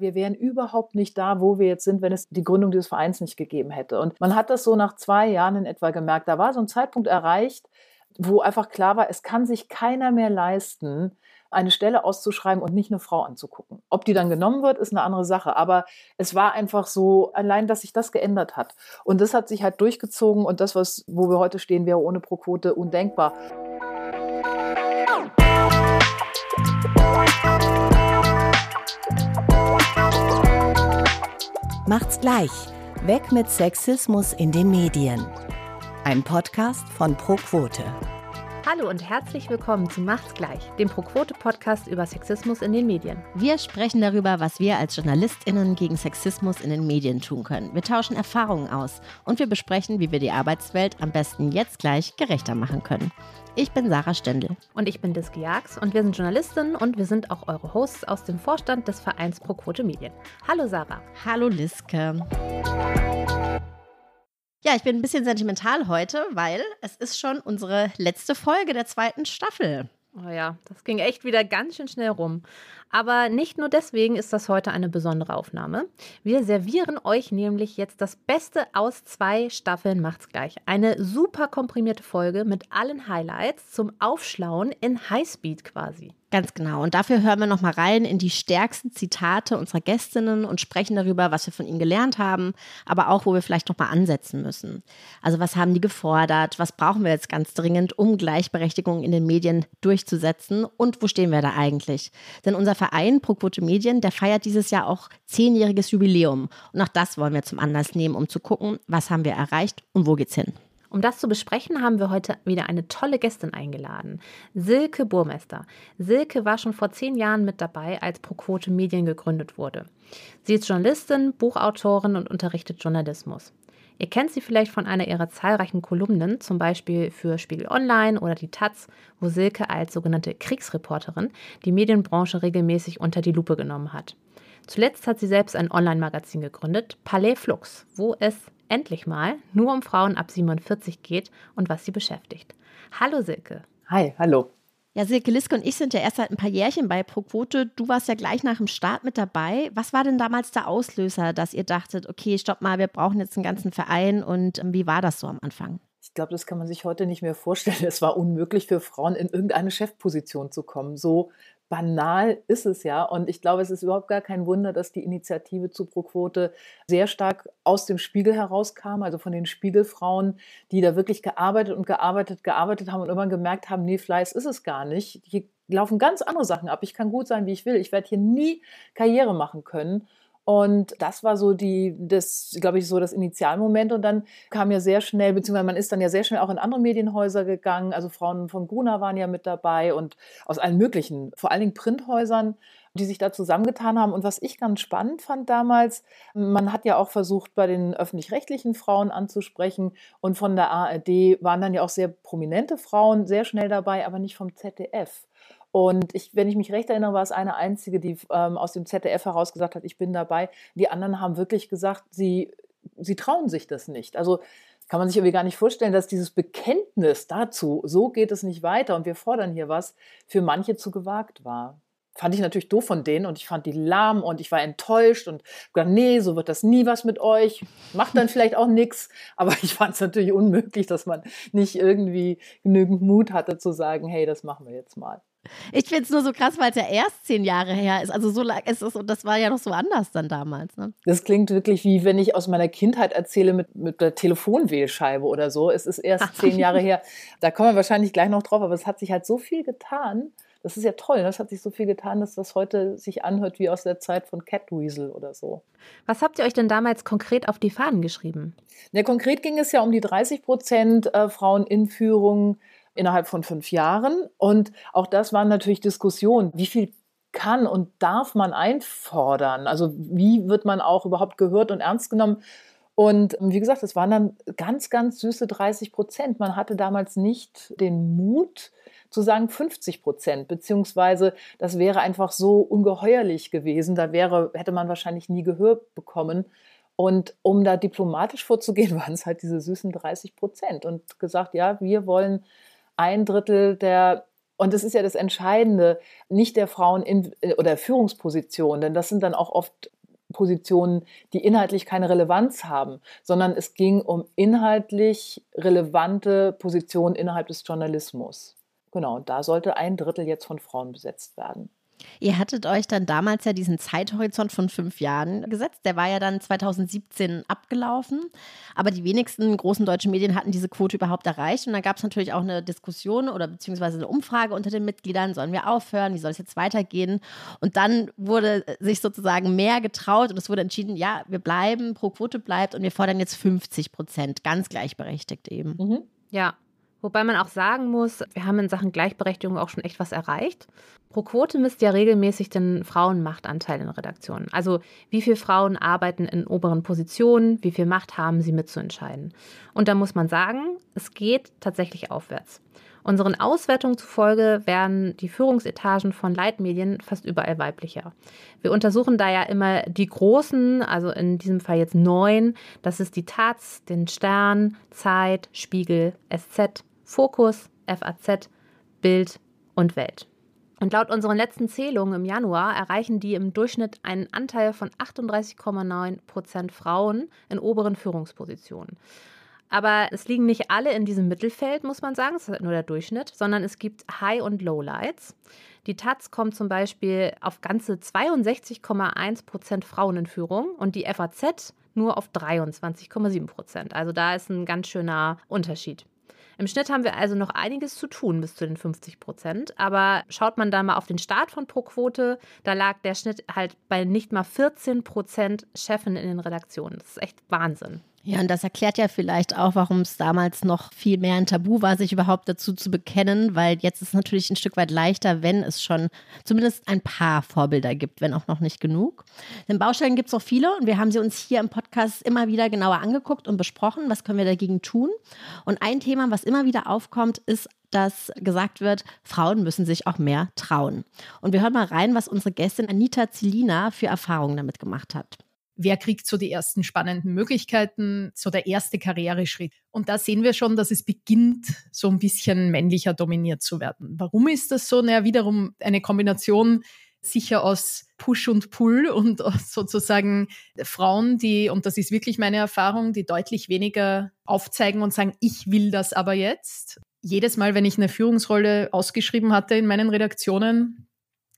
Wir wären überhaupt nicht da, wo wir jetzt sind, wenn es die Gründung dieses Vereins nicht gegeben hätte. Und man hat das so nach zwei Jahren in etwa gemerkt. Da war so ein Zeitpunkt erreicht, wo einfach klar war, es kann sich keiner mehr leisten, eine Stelle auszuschreiben und nicht eine Frau anzugucken. Ob die dann genommen wird, ist eine andere Sache. Aber es war einfach so, allein, dass sich das geändert hat. Und das hat sich halt durchgezogen und das, was, wo wir heute stehen, wäre ohne Pro-Quote undenkbar. Macht's gleich. Weg mit Sexismus in den Medien. Ein Podcast von Pro Quote. Hallo und herzlich willkommen zu Macht's gleich, dem Pro-Quote-Podcast über Sexismus in den Medien. Wir sprechen darüber, was wir als JournalistInnen gegen Sexismus in den Medien tun können. Wir tauschen Erfahrungen aus und wir besprechen, wie wir die Arbeitswelt am besten jetzt gleich gerechter machen können. Ich bin Sarah Stendel. Und ich bin Diski Jax und wir sind Journalistinnen und wir sind auch eure Hosts aus dem Vorstand des Vereins Pro-Quote Medien. Hallo Sarah. Hallo Liske. Ja, ich bin ein bisschen sentimental heute, weil es ist schon unsere letzte Folge der zweiten Staffel. Oh ja, das ging echt wieder ganz schön schnell rum. Aber nicht nur deswegen ist das heute eine besondere Aufnahme. Wir servieren euch nämlich jetzt das Beste aus zwei Staffeln Macht's gleich. Eine super komprimierte Folge mit allen Highlights zum Aufschlauen in Highspeed quasi. Ganz genau. Und dafür hören wir nochmal rein in die stärksten Zitate unserer Gästinnen und sprechen darüber, was wir von ihnen gelernt haben, aber auch, wo wir vielleicht nochmal ansetzen müssen. Also was haben die gefordert? Was brauchen wir jetzt ganz dringend, um Gleichberechtigung in den Medien durchzusetzen? Und wo stehen wir da eigentlich? Denn unser Verein ProQuote Medien, der feiert dieses Jahr auch zehnjähriges Jubiläum. Und auch das wollen wir zum Anlass nehmen, um zu gucken, was haben wir erreicht und wo geht's hin. Um das zu besprechen, haben wir heute wieder eine tolle Gästin eingeladen. Silke Burmester. Silke war schon vor zehn Jahren mit dabei, als ProQuote Medien gegründet wurde. Sie ist Journalistin, Buchautorin und unterrichtet Journalismus. Ihr kennt sie vielleicht von einer ihrer zahlreichen Kolumnen, zum Beispiel für Spiegel Online oder die Taz, wo Silke als sogenannte Kriegsreporterin die Medienbranche regelmäßig unter die Lupe genommen hat. Zuletzt hat sie selbst ein Online-Magazin gegründet, Palais Flux, wo es endlich mal nur um Frauen ab 47 geht und was sie beschäftigt. Hallo Silke. Hi, hallo. Ja, Silke Liske und ich sind ja erst seit ein paar Jährchen bei ProQuote. Du warst ja gleich nach dem Start mit dabei. Was war denn damals der Auslöser, dass ihr dachtet, okay, stopp mal, wir brauchen jetzt einen ganzen Verein und ähm, wie war das so am Anfang? Ich glaube, das kann man sich heute nicht mehr vorstellen. Es war unmöglich für Frauen in irgendeine Chefposition zu kommen. So banal ist es ja. Und ich glaube, es ist überhaupt gar kein Wunder, dass die Initiative zu Pro-Quote sehr stark aus dem Spiegel herauskam, also von den Spiegelfrauen, die da wirklich gearbeitet und gearbeitet, gearbeitet haben und irgendwann gemerkt haben, nee, Fleiß ist es gar nicht. Hier laufen ganz andere Sachen ab. Ich kann gut sein, wie ich will. Ich werde hier nie Karriere machen können. Und das war so die, das, glaube ich, so das Initialmoment. Und dann kam ja sehr schnell, beziehungsweise man ist dann ja sehr schnell auch in andere Medienhäuser gegangen. Also Frauen von Gruner waren ja mit dabei und aus allen möglichen, vor allen Dingen Printhäusern, die sich da zusammengetan haben. Und was ich ganz spannend fand damals, man hat ja auch versucht, bei den öffentlich-rechtlichen Frauen anzusprechen. Und von der ARD waren dann ja auch sehr prominente Frauen sehr schnell dabei, aber nicht vom ZDF. Und ich, wenn ich mich recht erinnere, war es eine einzige, die ähm, aus dem ZDF heraus gesagt hat, ich bin dabei. Die anderen haben wirklich gesagt, sie, sie trauen sich das nicht. Also kann man sich irgendwie gar nicht vorstellen, dass dieses Bekenntnis dazu, so geht es nicht weiter und wir fordern hier was, für manche zu gewagt war. Fand ich natürlich doof von denen und ich fand die lahm und ich war enttäuscht und gesagt, nee, so wird das nie was mit euch. Macht dann vielleicht auch nichts. Aber ich fand es natürlich unmöglich, dass man nicht irgendwie genügend Mut hatte zu sagen, hey, das machen wir jetzt mal. Ich finde es nur so krass, weil es ja erst zehn Jahre her ist. Also so lang ist es und das war ja noch so anders dann damals. Ne? Das klingt wirklich wie wenn ich aus meiner Kindheit erzähle mit, mit der Telefonwählscheibe oder so. Es ist erst zehn Jahre her. Da kommen wir wahrscheinlich gleich noch drauf, aber es hat sich halt so viel getan. Das ist ja toll. Das ne? hat sich so viel getan, dass das heute sich anhört wie aus der Zeit von Catweasel oder so. Was habt ihr euch denn damals konkret auf die Fahnen geschrieben? Ja, konkret ging es ja um die 30 Prozent äh, Frauen in Führung innerhalb von fünf Jahren. Und auch das waren natürlich Diskussionen. Wie viel kann und darf man einfordern? Also wie wird man auch überhaupt gehört und ernst genommen? Und wie gesagt, es waren dann ganz, ganz süße 30 Prozent. Man hatte damals nicht den Mut zu sagen 50 Prozent, beziehungsweise das wäre einfach so ungeheuerlich gewesen. Da wäre, hätte man wahrscheinlich nie Gehör bekommen. Und um da diplomatisch vorzugehen, waren es halt diese süßen 30 Prozent und gesagt, ja, wir wollen ein Drittel der Und das ist ja das Entscheidende, nicht der Frauen in, äh, oder Führungspositionen, denn das sind dann auch oft Positionen, die inhaltlich keine Relevanz haben, sondern es ging um inhaltlich relevante Positionen innerhalb des Journalismus. Genau, und da sollte ein Drittel jetzt von Frauen besetzt werden. Ihr hattet euch dann damals ja diesen Zeithorizont von fünf Jahren gesetzt. Der war ja dann 2017 abgelaufen. Aber die wenigsten großen deutschen Medien hatten diese Quote überhaupt erreicht. Und da gab es natürlich auch eine Diskussion oder beziehungsweise eine Umfrage unter den Mitgliedern. Sollen wir aufhören? Wie soll es jetzt weitergehen? Und dann wurde sich sozusagen mehr getraut und es wurde entschieden, ja, wir bleiben, pro Quote bleibt und wir fordern jetzt 50 Prozent, ganz gleichberechtigt eben. Mhm. Ja, Wobei man auch sagen muss, wir haben in Sachen Gleichberechtigung auch schon echt was erreicht. Pro Quote misst ja regelmäßig den Frauenmachtanteil in Redaktionen. Also wie viele Frauen arbeiten in oberen Positionen, wie viel Macht haben sie mitzuentscheiden. Und da muss man sagen, es geht tatsächlich aufwärts. Unseren Auswertungen zufolge werden die Führungsetagen von Leitmedien fast überall weiblicher. Wir untersuchen da ja immer die großen, also in diesem Fall jetzt neun. Das ist die Taz, den Stern, Zeit, Spiegel, SZ, Fokus, FAZ, Bild und Welt. Und laut unseren letzten Zählungen im Januar erreichen die im Durchschnitt einen Anteil von 38,9 Prozent Frauen in oberen Führungspositionen. Aber es liegen nicht alle in diesem Mittelfeld, muss man sagen, das ist nur der Durchschnitt, sondern es gibt High- und Lowlights. Die Taz kommt zum Beispiel auf ganze 62,1 Prozent Frauen in Führung und die FAZ nur auf 23,7 Prozent. Also da ist ein ganz schöner Unterschied. Im Schnitt haben wir also noch einiges zu tun bis zu den 50 Prozent. Aber schaut man da mal auf den Start von Pro-Quote, da lag der Schnitt halt bei nicht mal 14 Prozent Chefin in den Redaktionen. Das ist echt Wahnsinn. Ja, und das erklärt ja vielleicht auch, warum es damals noch viel mehr ein Tabu war, sich überhaupt dazu zu bekennen, weil jetzt ist es natürlich ein Stück weit leichter, wenn es schon zumindest ein paar Vorbilder gibt, wenn auch noch nicht genug. Denn Baustellen gibt es auch viele und wir haben sie uns hier im Podcast immer wieder genauer angeguckt und besprochen, was können wir dagegen tun. Und ein Thema, was immer wieder aufkommt, ist dass gesagt wird, Frauen müssen sich auch mehr trauen. Und wir hören mal rein, was unsere Gästin Anita Zilina für Erfahrungen damit gemacht hat wer kriegt so die ersten spannenden Möglichkeiten, so der erste Karriereschritt. Und da sehen wir schon, dass es beginnt, so ein bisschen männlicher dominiert zu werden. Warum ist das so? Naja, wiederum eine Kombination sicher aus Push und Pull und sozusagen Frauen, die, und das ist wirklich meine Erfahrung, die deutlich weniger aufzeigen und sagen, ich will das aber jetzt. Jedes Mal, wenn ich eine Führungsrolle ausgeschrieben hatte in meinen Redaktionen,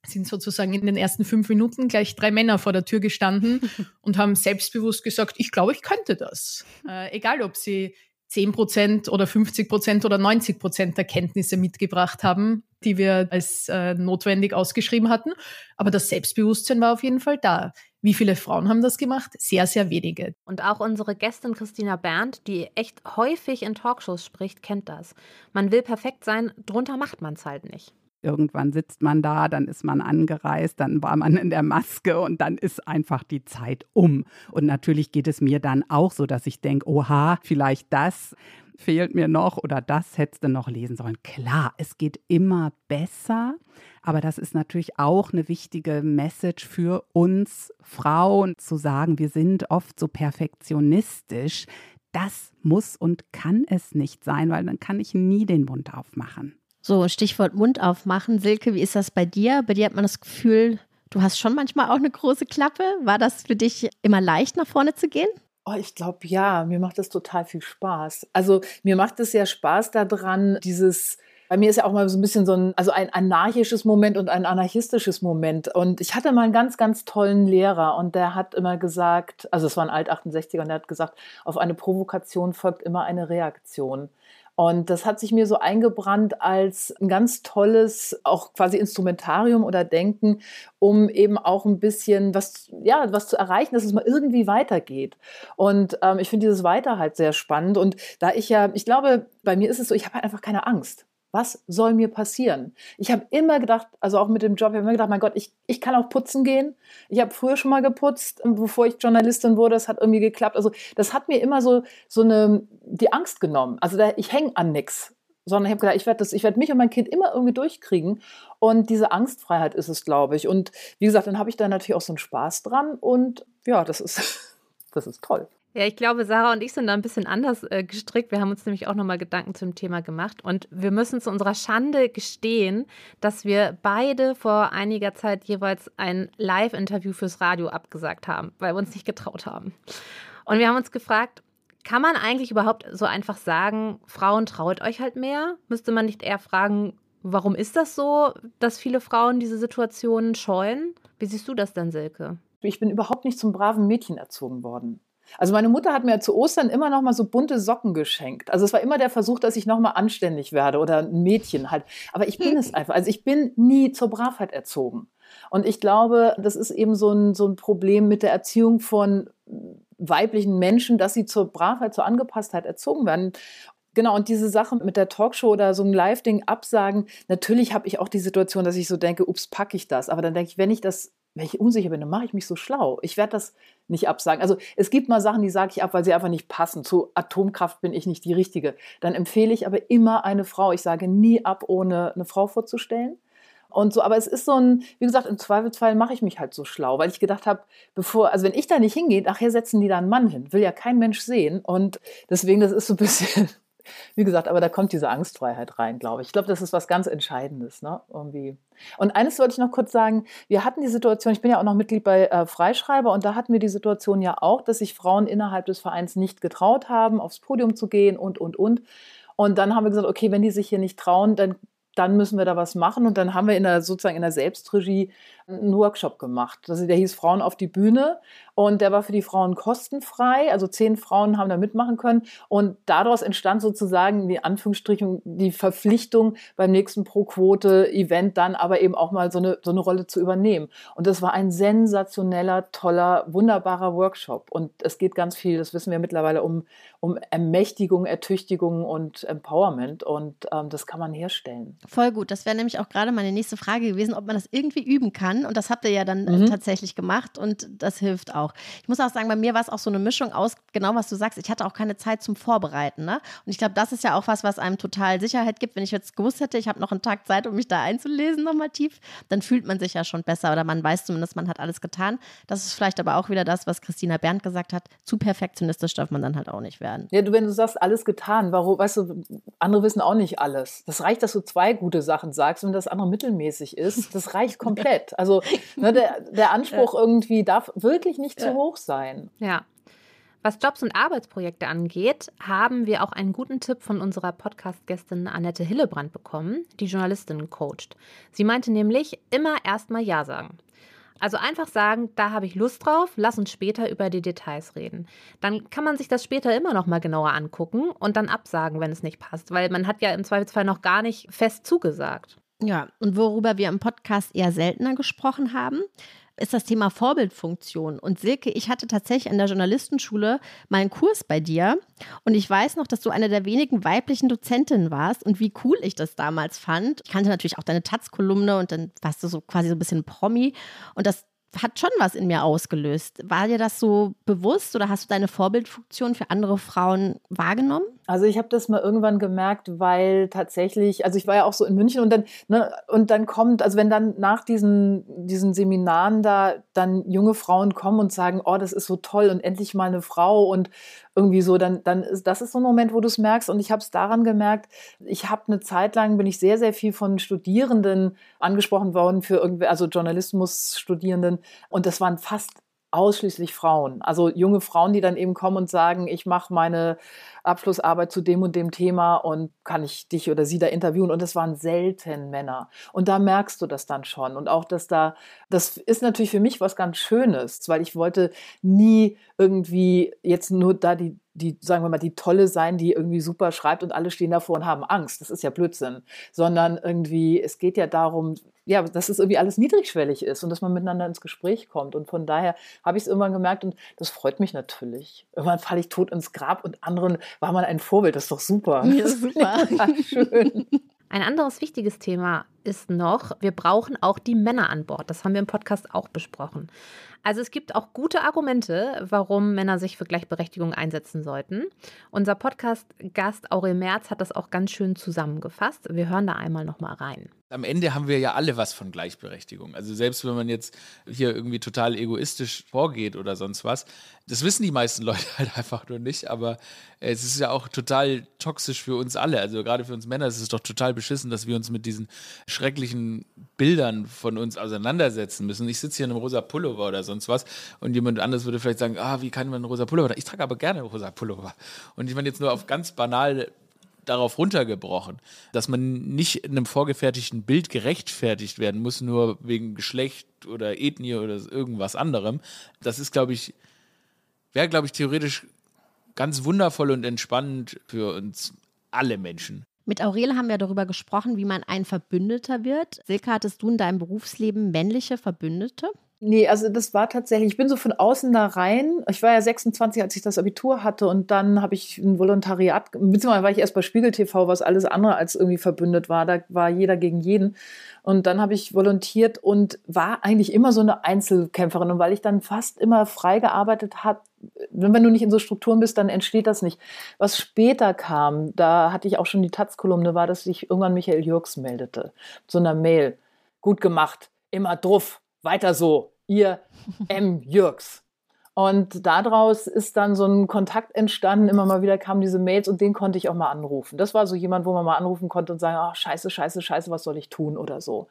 sind sozusagen in den ersten fünf Minuten gleich drei Männer vor der Tür gestanden und haben selbstbewusst gesagt, ich glaube, ich könnte das. Äh, egal, ob sie 10 Prozent oder 50 Prozent oder 90 Prozent der Kenntnisse mitgebracht haben, die wir als äh, notwendig ausgeschrieben hatten. Aber das Selbstbewusstsein war auf jeden Fall da. Wie viele Frauen haben das gemacht? Sehr, sehr wenige. Und auch unsere Gästin Christina Berndt, die echt häufig in Talkshows spricht, kennt das. Man will perfekt sein, drunter macht man es halt nicht. Irgendwann sitzt man da, dann ist man angereist, dann war man in der Maske und dann ist einfach die Zeit um. Und natürlich geht es mir dann auch so, dass ich denke, oha, vielleicht das fehlt mir noch oder das hättest du noch lesen sollen. Klar, es geht immer besser, aber das ist natürlich auch eine wichtige Message für uns Frauen zu sagen, wir sind oft so perfektionistisch. Das muss und kann es nicht sein, weil dann kann ich nie den Mund aufmachen. So, Stichwort Mund aufmachen. Silke, wie ist das bei dir? Bei dir hat man das Gefühl, du hast schon manchmal auch eine große Klappe. War das für dich immer leicht, nach vorne zu gehen? Oh, ich glaube ja, mir macht das total viel Spaß. Also mir macht es ja Spaß daran, dieses, bei mir ist ja auch mal so ein bisschen so ein, also ein anarchisches Moment und ein anarchistisches Moment. Und ich hatte mal einen ganz, ganz tollen Lehrer und der hat immer gesagt, also es war ein Alt-68er und der hat gesagt, auf eine Provokation folgt immer eine Reaktion. Und das hat sich mir so eingebrannt als ein ganz tolles, auch quasi Instrumentarium oder Denken, um eben auch ein bisschen was, ja, was zu erreichen, dass es mal irgendwie weitergeht. Und ähm, ich finde dieses Weiter halt sehr spannend. Und da ich ja, ich glaube, bei mir ist es so, ich habe halt einfach keine Angst was soll mir passieren? Ich habe immer gedacht, also auch mit dem Job, ich habe immer gedacht, mein Gott, ich, ich kann auch putzen gehen. Ich habe früher schon mal geputzt, bevor ich Journalistin wurde, das hat irgendwie geklappt. Also das hat mir immer so, so eine, die Angst genommen. Also da, ich hänge an nichts. Sondern ich habe gedacht, ich werde werd mich und mein Kind immer irgendwie durchkriegen. Und diese Angstfreiheit ist es, glaube ich. Und wie gesagt, dann habe ich da natürlich auch so einen Spaß dran. Und ja, das ist, das ist toll. Ja, ich glaube, Sarah und ich sind da ein bisschen anders äh, gestrickt. Wir haben uns nämlich auch nochmal Gedanken zum Thema gemacht. Und wir müssen zu unserer Schande gestehen, dass wir beide vor einiger Zeit jeweils ein Live-Interview fürs Radio abgesagt haben, weil wir uns nicht getraut haben. Und wir haben uns gefragt, kann man eigentlich überhaupt so einfach sagen, Frauen traut euch halt mehr? Müsste man nicht eher fragen, warum ist das so, dass viele Frauen diese Situationen scheuen? Wie siehst du das denn, Silke? Ich bin überhaupt nicht zum braven Mädchen erzogen worden. Also meine Mutter hat mir zu Ostern immer noch mal so bunte Socken geschenkt. Also es war immer der Versuch, dass ich noch mal anständig werde oder ein Mädchen halt. Aber ich bin es einfach. Also ich bin nie zur Bravheit erzogen. Und ich glaube, das ist eben so ein, so ein Problem mit der Erziehung von weiblichen Menschen, dass sie zur Bravheit, zur Angepasstheit erzogen werden. Genau, und diese Sache mit der Talkshow oder so ein Live-Ding absagen, natürlich habe ich auch die Situation, dass ich so denke, ups, packe ich das. Aber dann denke ich, wenn ich das wenn ich unsicher bin, dann mache ich mich so schlau. Ich werde das nicht absagen. Also es gibt mal Sachen, die sage ich ab, weil sie einfach nicht passen. Zu Atomkraft bin ich nicht die Richtige. Dann empfehle ich aber immer eine Frau. Ich sage nie ab, ohne eine Frau vorzustellen. Und so, aber es ist so ein, wie gesagt, im Zweifelsfall mache ich mich halt so schlau, weil ich gedacht habe, bevor, also wenn ich da nicht hingehe, nachher setzen die da einen Mann hin. Will ja kein Mensch sehen. Und deswegen, das ist so ein bisschen, wie gesagt, aber da kommt diese Angstfreiheit rein, glaube ich. Ich glaube, das ist was ganz Entscheidendes, ne? Irgendwie. Und eines wollte ich noch kurz sagen. Wir hatten die Situation, ich bin ja auch noch Mitglied bei äh, Freischreiber und da hatten wir die Situation ja auch, dass sich Frauen innerhalb des Vereins nicht getraut haben, aufs Podium zu gehen und, und, und. Und dann haben wir gesagt, okay, wenn die sich hier nicht trauen, dann dann müssen wir da was machen. Und dann haben wir in der, sozusagen in der Selbstregie einen Workshop gemacht. Also der hieß Frauen auf die Bühne und der war für die Frauen kostenfrei. Also zehn Frauen haben da mitmachen können. Und daraus entstand sozusagen die Anführungsstrichen die Verpflichtung beim nächsten Pro-Quote-Event dann aber eben auch mal so eine, so eine Rolle zu übernehmen. Und das war ein sensationeller, toller, wunderbarer Workshop. Und es geht ganz viel, das wissen wir mittlerweile, um, um Ermächtigung, Ertüchtigung und Empowerment. Und ähm, das kann man herstellen. Voll gut. Das wäre nämlich auch gerade meine nächste Frage gewesen, ob man das irgendwie üben kann. Und das habt ihr ja dann äh, mhm. tatsächlich gemacht und das hilft auch. Ich muss auch sagen, bei mir war es auch so eine Mischung aus, genau was du sagst. Ich hatte auch keine Zeit zum Vorbereiten. Ne? Und ich glaube, das ist ja auch was, was einem total Sicherheit gibt. Wenn ich jetzt gewusst hätte, ich habe noch einen Tag Zeit, um mich da einzulesen, nochmal tief, dann fühlt man sich ja schon besser oder man weiß zumindest, man hat alles getan. Das ist vielleicht aber auch wieder das, was Christina Berndt gesagt hat. Zu perfektionistisch darf man dann halt auch nicht werden. Ja, du, wenn du sagst, alles getan, warum, weißt du, andere wissen auch nicht alles. Das reicht, dass du zwei gute Sachen sagst und das andere mittelmäßig ist. Das reicht komplett. Also ne, der, der Anspruch irgendwie darf wirklich nicht zu hoch sein. Ja. Was Jobs und Arbeitsprojekte angeht, haben wir auch einen guten Tipp von unserer Podcast-Gästin Annette Hillebrand bekommen, die Journalistin coacht. Sie meinte nämlich, immer erstmal Ja sagen. Also einfach sagen, da habe ich Lust drauf, lass uns später über die Details reden. Dann kann man sich das später immer noch mal genauer angucken und dann absagen, wenn es nicht passt, weil man hat ja im Zweifelsfall noch gar nicht fest zugesagt. Ja, und worüber wir im Podcast eher seltener gesprochen haben, ist das Thema Vorbildfunktion. Und Silke, ich hatte tatsächlich an der Journalistenschule mal einen Kurs bei dir. Und ich weiß noch, dass du eine der wenigen weiblichen Dozentinnen warst und wie cool ich das damals fand. Ich kannte natürlich auch deine Taz-Kolumne und dann warst du so quasi so ein bisschen Promi. Und das hat schon was in mir ausgelöst. War dir das so bewusst oder hast du deine Vorbildfunktion für andere Frauen wahrgenommen? Also ich habe das mal irgendwann gemerkt, weil tatsächlich, also ich war ja auch so in München und dann, ne, und dann kommt, also wenn dann nach diesen, diesen Seminaren da dann junge Frauen kommen und sagen, oh, das ist so toll und endlich mal eine Frau und irgendwie so, dann, dann ist das ist so ein Moment, wo du es merkst. Und ich habe es daran gemerkt, ich habe eine Zeit lang, bin ich sehr, sehr viel von Studierenden angesprochen worden für irgendwie, also Journalismus-Studierenden. Und das waren fast ausschließlich Frauen. Also junge Frauen, die dann eben kommen und sagen, ich mache meine Abschlussarbeit zu dem und dem Thema und kann ich dich oder sie da interviewen. Und das waren selten Männer. Und da merkst du das dann schon. Und auch, dass da, das ist natürlich für mich was ganz Schönes, weil ich wollte nie irgendwie jetzt nur da die, die, sagen wir mal, die Tolle sein, die irgendwie super schreibt und alle stehen davor und haben Angst. Das ist ja Blödsinn. Sondern irgendwie, es geht ja darum, ja, dass es irgendwie alles niedrigschwellig ist und dass man miteinander ins Gespräch kommt. Und von daher habe ich es irgendwann gemerkt und das freut mich natürlich. Irgendwann falle ich tot ins Grab und anderen war man ein Vorbild. Das ist doch super. Ja, super. schön. Ein anderes wichtiges Thema ist noch, wir brauchen auch die Männer an Bord. Das haben wir im Podcast auch besprochen. Also es gibt auch gute Argumente, warum Männer sich für Gleichberechtigung einsetzen sollten. Unser Podcast-Gast Aurel Merz hat das auch ganz schön zusammengefasst. Wir hören da einmal noch mal rein am Ende haben wir ja alle was von Gleichberechtigung. Also selbst wenn man jetzt hier irgendwie total egoistisch vorgeht oder sonst was, das wissen die meisten Leute halt einfach nur nicht, aber es ist ja auch total toxisch für uns alle. Also gerade für uns Männer ist es doch total beschissen, dass wir uns mit diesen schrecklichen Bildern von uns auseinandersetzen müssen. Ich sitze hier in einem rosa Pullover oder sonst was und jemand anderes würde vielleicht sagen, ah, wie kann man einen rosa Pullover? Ich trage aber gerne rosa Pullover. Und ich meine jetzt nur auf ganz banal darauf runtergebrochen, dass man nicht in einem vorgefertigten Bild gerechtfertigt werden muss, nur wegen Geschlecht oder Ethnie oder irgendwas anderem. Das ist, glaube ich, wäre, glaube ich, theoretisch ganz wundervoll und entspannend für uns alle Menschen. Mit Aurel haben wir darüber gesprochen, wie man ein Verbündeter wird. Silke, hattest du in deinem Berufsleben männliche Verbündete? Nee, also das war tatsächlich, ich bin so von außen da rein. Ich war ja 26, als ich das Abitur hatte und dann habe ich ein Volontariat, beziehungsweise war ich erst bei Spiegel TV, was alles andere als irgendwie verbündet war. Da war jeder gegen jeden. Und dann habe ich volontiert und war eigentlich immer so eine Einzelkämpferin. Und weil ich dann fast immer frei gearbeitet habe, wenn du nicht in so Strukturen bist, dann entsteht das nicht. Was später kam, da hatte ich auch schon die Taz-Kolumne, war, dass sich irgendwann Michael Jürgs meldete. So einer Mail. Gut gemacht, immer druff, weiter so ihr M. Jürgs. Und daraus ist dann so ein Kontakt entstanden. Immer mal wieder kamen diese Mails und den konnte ich auch mal anrufen. Das war so jemand, wo man mal anrufen konnte und sagen, ach, scheiße, scheiße, scheiße, was soll ich tun oder so.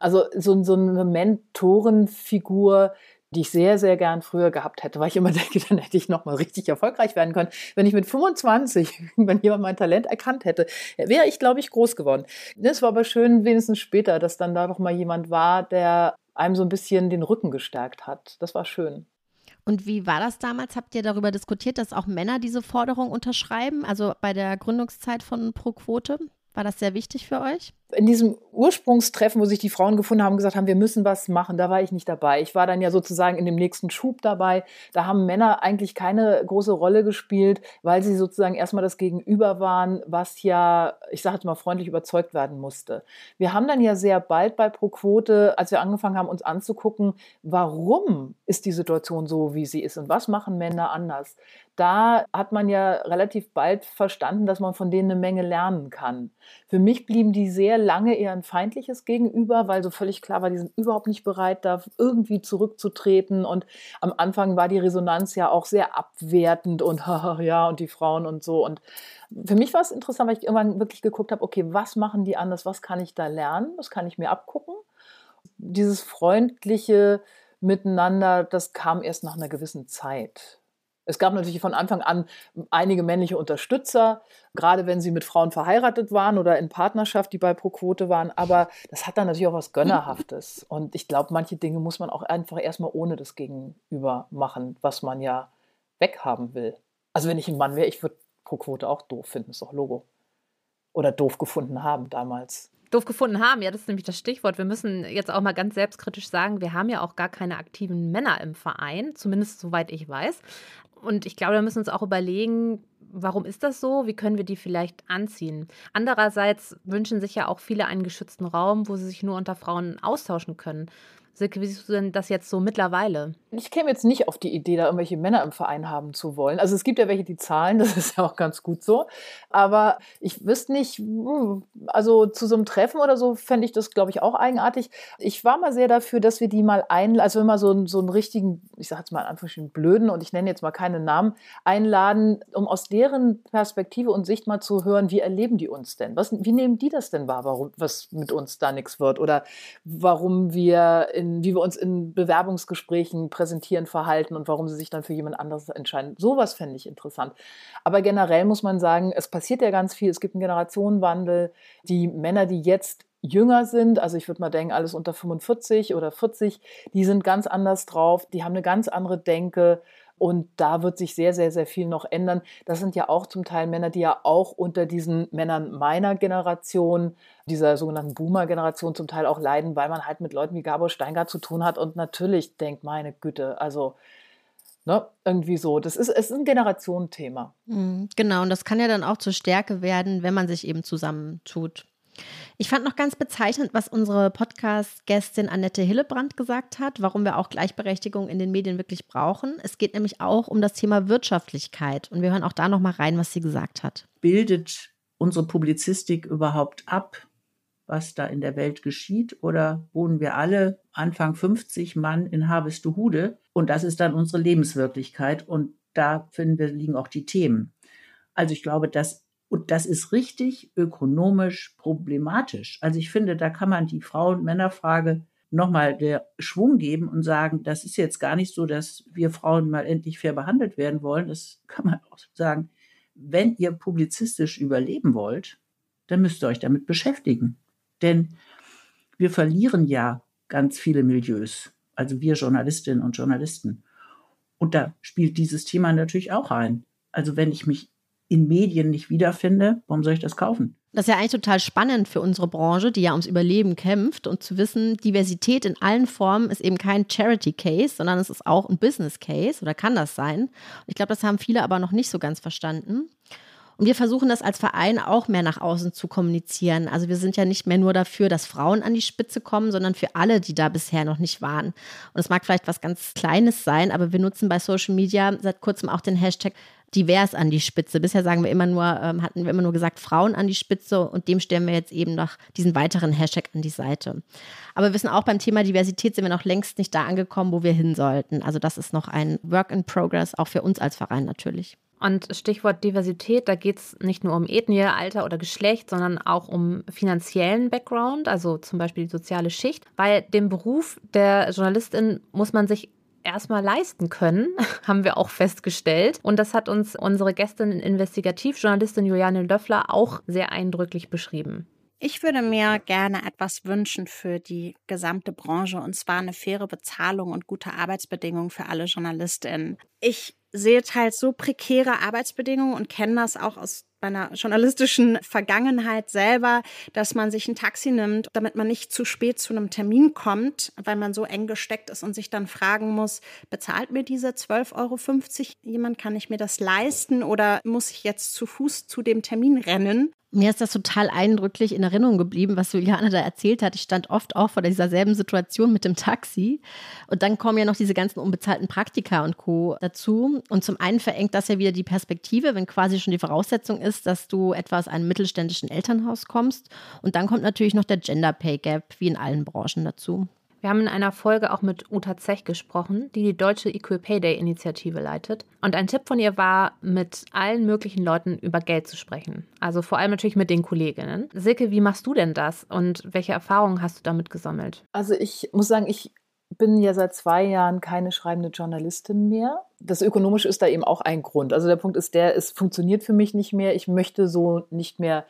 Also so, so eine Mentorenfigur, die ich sehr, sehr gern früher gehabt hätte, weil ich immer denke, dann hätte ich noch mal richtig erfolgreich werden können. Wenn ich mit 25, wenn jemand mein Talent erkannt hätte, wäre ich, glaube ich, groß geworden. Es war aber schön, wenigstens später, dass dann da noch mal jemand war, der einem so ein bisschen den Rücken gestärkt hat. Das war schön. Und wie war das damals? Habt ihr darüber diskutiert, dass auch Männer diese Forderung unterschreiben? Also bei der Gründungszeit von Pro Quote? War das sehr wichtig für euch? In diesem Ursprungstreffen, wo sich die Frauen gefunden haben, gesagt haben, wir müssen was machen, da war ich nicht dabei. Ich war dann ja sozusagen in dem nächsten Schub dabei. Da haben Männer eigentlich keine große Rolle gespielt, weil sie sozusagen erstmal das Gegenüber waren, was ja, ich sage jetzt mal freundlich überzeugt werden musste. Wir haben dann ja sehr bald bei Pro Quote, als wir angefangen haben, uns anzugucken, warum ist die Situation so, wie sie ist und was machen Männer anders, da hat man ja relativ bald verstanden, dass man von denen eine Menge lernen kann. Für mich blieben die sehr lange eher ein feindliches Gegenüber, weil so völlig klar war, die sind überhaupt nicht bereit, da irgendwie zurückzutreten. Und am Anfang war die Resonanz ja auch sehr abwertend und ja, und die Frauen und so. Und für mich war es interessant, weil ich irgendwann wirklich geguckt habe, okay, was machen die anders, was kann ich da lernen, was kann ich mir abgucken. Dieses freundliche Miteinander, das kam erst nach einer gewissen Zeit. Es gab natürlich von Anfang an einige männliche Unterstützer, gerade wenn sie mit Frauen verheiratet waren oder in Partnerschaft, die bei Pro-Quote waren. Aber das hat dann natürlich auch was Gönnerhaftes. Und ich glaube, manche Dinge muss man auch einfach erstmal ohne das Gegenüber machen, was man ja weghaben will. Also wenn ich ein Mann wäre, ich würde Pro-Quote auch doof finden, ist doch Logo. Oder doof gefunden haben damals doof gefunden haben. Ja, das ist nämlich das Stichwort. Wir müssen jetzt auch mal ganz selbstkritisch sagen, wir haben ja auch gar keine aktiven Männer im Verein, zumindest soweit ich weiß. Und ich glaube, wir müssen uns auch überlegen, warum ist das so? Wie können wir die vielleicht anziehen? Andererseits wünschen sich ja auch viele einen geschützten Raum, wo sie sich nur unter Frauen austauschen können. Silke, wie siehst du denn das jetzt so mittlerweile? Ich käme jetzt nicht auf die Idee, da irgendwelche Männer im Verein haben zu wollen. Also es gibt ja welche, die zahlen, das ist ja auch ganz gut so. Aber ich wüsste nicht, hm, also zu so einem Treffen oder so fände ich das, glaube ich, auch eigenartig. Ich war mal sehr dafür, dass wir die mal ein, also wir so, so einen richtigen, ich sage jetzt mal in Anführungsstrichen blöden und ich nenne jetzt mal keine Namen, einladen, um aus deren Perspektive und Sicht mal zu hören, wie erleben die uns denn? Was, wie nehmen die das denn wahr, warum was mit uns da nichts wird? Oder warum wir in in, wie wir uns in Bewerbungsgesprächen präsentieren, verhalten und warum sie sich dann für jemand anderes entscheiden. Sowas fände ich interessant. Aber generell muss man sagen, es passiert ja ganz viel. Es gibt einen Generationenwandel. Die Männer, die jetzt jünger sind, also ich würde mal denken, alles unter 45 oder 40, die sind ganz anders drauf, die haben eine ganz andere Denke und da wird sich sehr, sehr, sehr viel noch ändern. Das sind ja auch zum Teil Männer, die ja auch unter diesen Männern meiner Generation, dieser sogenannten Boomer-Generation zum Teil auch leiden, weil man halt mit Leuten wie Gabor Steingart zu tun hat und natürlich denkt, meine Güte, also Ne, irgendwie so. Das ist, ist ein Generationenthema. Mhm, genau, und das kann ja dann auch zur Stärke werden, wenn man sich eben zusammentut. Ich fand noch ganz bezeichnend, was unsere Podcast-Gästin Annette Hillebrand gesagt hat, warum wir auch Gleichberechtigung in den Medien wirklich brauchen. Es geht nämlich auch um das Thema Wirtschaftlichkeit. Und wir hören auch da noch mal rein, was sie gesagt hat. Bildet unsere Publizistik überhaupt ab, was da in der Welt geschieht? Oder wohnen wir alle Anfang 50 Mann in Harvestehude? Und das ist dann unsere Lebenswirklichkeit. Und da finden wir, liegen auch die Themen. Also ich glaube, dass und das ist richtig ökonomisch problematisch. Also ich finde, da kann man die Frauen-Männer-Frage nochmal der Schwung geben und sagen, das ist jetzt gar nicht so, dass wir Frauen mal endlich fair behandelt werden wollen. Das kann man auch sagen, wenn ihr publizistisch überleben wollt, dann müsst ihr euch damit beschäftigen. Denn wir verlieren ja ganz viele Milieus, also wir Journalistinnen und Journalisten. Und da spielt dieses Thema natürlich auch ein. Also wenn ich mich in Medien nicht wiederfinde, warum soll ich das kaufen? Das ist ja eigentlich total spannend für unsere Branche, die ja ums Überleben kämpft und zu wissen, Diversität in allen Formen ist eben kein Charity Case, sondern es ist auch ein Business Case oder kann das sein. Ich glaube, das haben viele aber noch nicht so ganz verstanden. Und wir versuchen das als Verein auch mehr nach außen zu kommunizieren. Also wir sind ja nicht mehr nur dafür, dass Frauen an die Spitze kommen, sondern für alle, die da bisher noch nicht waren. Und es mag vielleicht was ganz Kleines sein, aber wir nutzen bei Social Media seit kurzem auch den Hashtag divers an die Spitze. Bisher sagen wir immer nur, ähm, hatten wir immer nur gesagt Frauen an die Spitze und dem stellen wir jetzt eben noch diesen weiteren Hashtag an die Seite. Aber wir wissen auch beim Thema Diversität sind wir noch längst nicht da angekommen, wo wir hin sollten. Also das ist noch ein Work in Progress, auch für uns als Verein natürlich. Und Stichwort Diversität, da geht es nicht nur um Ethnie, Alter oder Geschlecht, sondern auch um finanziellen Background, also zum Beispiel die soziale Schicht. Weil den Beruf der Journalistin muss man sich erstmal leisten können, haben wir auch festgestellt. Und das hat uns unsere Gästin, Investigativjournalistin Juliane Löffler, auch sehr eindrücklich beschrieben. Ich würde mir gerne etwas wünschen für die gesamte Branche, und zwar eine faire Bezahlung und gute Arbeitsbedingungen für alle Journalistinnen. Ich sehe teils so prekäre Arbeitsbedingungen und kenne das auch aus meiner journalistischen Vergangenheit selber, dass man sich ein Taxi nimmt, damit man nicht zu spät zu einem Termin kommt, weil man so eng gesteckt ist und sich dann fragen muss, bezahlt mir diese 12,50 Euro jemand? Kann ich mir das leisten oder muss ich jetzt zu Fuß zu dem Termin rennen? Mir ist das total eindrücklich in Erinnerung geblieben, was Juliane da erzählt hat. Ich stand oft auch vor dieser selben Situation mit dem Taxi. Und dann kommen ja noch diese ganzen unbezahlten Praktika und Co. dazu. Und zum einen verengt das ja wieder die Perspektive, wenn quasi schon die Voraussetzung ist, dass du etwa aus einem mittelständischen Elternhaus kommst. Und dann kommt natürlich noch der Gender Pay Gap, wie in allen Branchen dazu. Wir haben in einer Folge auch mit Uta Zech gesprochen, die die deutsche Equal Pay Day Initiative leitet. Und ein Tipp von ihr war, mit allen möglichen Leuten über Geld zu sprechen. Also vor allem natürlich mit den Kolleginnen. Silke, wie machst du denn das und welche Erfahrungen hast du damit gesammelt? Also ich muss sagen, ich bin ja seit zwei Jahren keine schreibende Journalistin mehr. Das Ökonomische ist da eben auch ein Grund. Also der Punkt ist der, es funktioniert für mich nicht mehr. Ich möchte so nicht mehr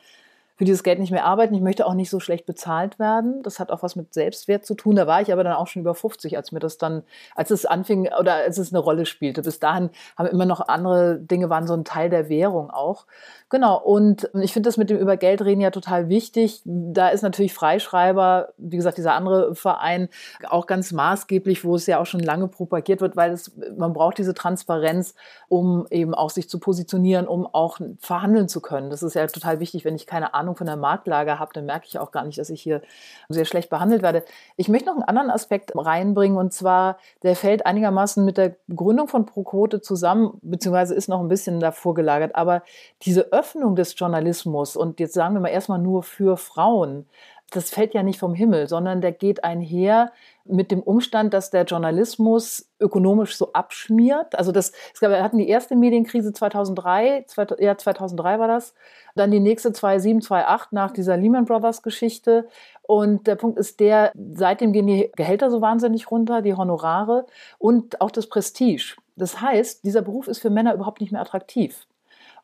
für dieses Geld nicht mehr arbeiten. Ich möchte auch nicht so schlecht bezahlt werden. Das hat auch was mit Selbstwert zu tun. Da war ich aber dann auch schon über 50, als mir das dann, als es anfing oder als es eine Rolle spielte. Bis dahin haben immer noch andere Dinge, waren so ein Teil der Währung auch. Genau. Und ich finde das mit dem über Geld reden ja total wichtig. Da ist natürlich Freischreiber, wie gesagt, dieser andere Verein auch ganz maßgeblich, wo es ja auch schon lange propagiert wird, weil es, man braucht diese Transparenz, um eben auch sich zu positionieren, um auch verhandeln zu können. Das ist ja total wichtig, wenn ich keine Ahnung Ahnung von der Marktlage habe, dann merke ich auch gar nicht, dass ich hier sehr schlecht behandelt werde. Ich möchte noch einen anderen Aspekt reinbringen und zwar, der fällt einigermaßen mit der Gründung von ProQuote zusammen, beziehungsweise ist noch ein bisschen davor gelagert. Aber diese Öffnung des Journalismus und jetzt sagen wir mal erstmal nur für Frauen, das fällt ja nicht vom Himmel, sondern der geht einher mit dem Umstand, dass der Journalismus ökonomisch so abschmiert. Also das, wir hatten die erste Medienkrise 2003, ja 2003 war das, dann die nächste 2007, 2008 nach dieser Lehman Brothers Geschichte. Und der Punkt ist der, seitdem gehen die Gehälter so wahnsinnig runter, die Honorare und auch das Prestige. Das heißt, dieser Beruf ist für Männer überhaupt nicht mehr attraktiv.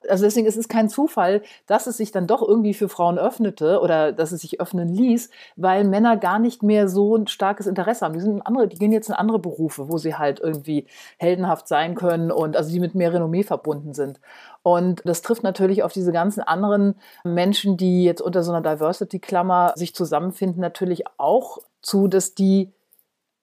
Also deswegen ist es kein Zufall, dass es sich dann doch irgendwie für Frauen öffnete oder dass es sich öffnen ließ, weil Männer gar nicht mehr so ein starkes Interesse haben. Die sind andere, die gehen jetzt in andere Berufe, wo sie halt irgendwie heldenhaft sein können und also die mit mehr Renommee verbunden sind. Und das trifft natürlich auf diese ganzen anderen Menschen, die jetzt unter so einer Diversity-Klammer sich zusammenfinden, natürlich auch zu, dass die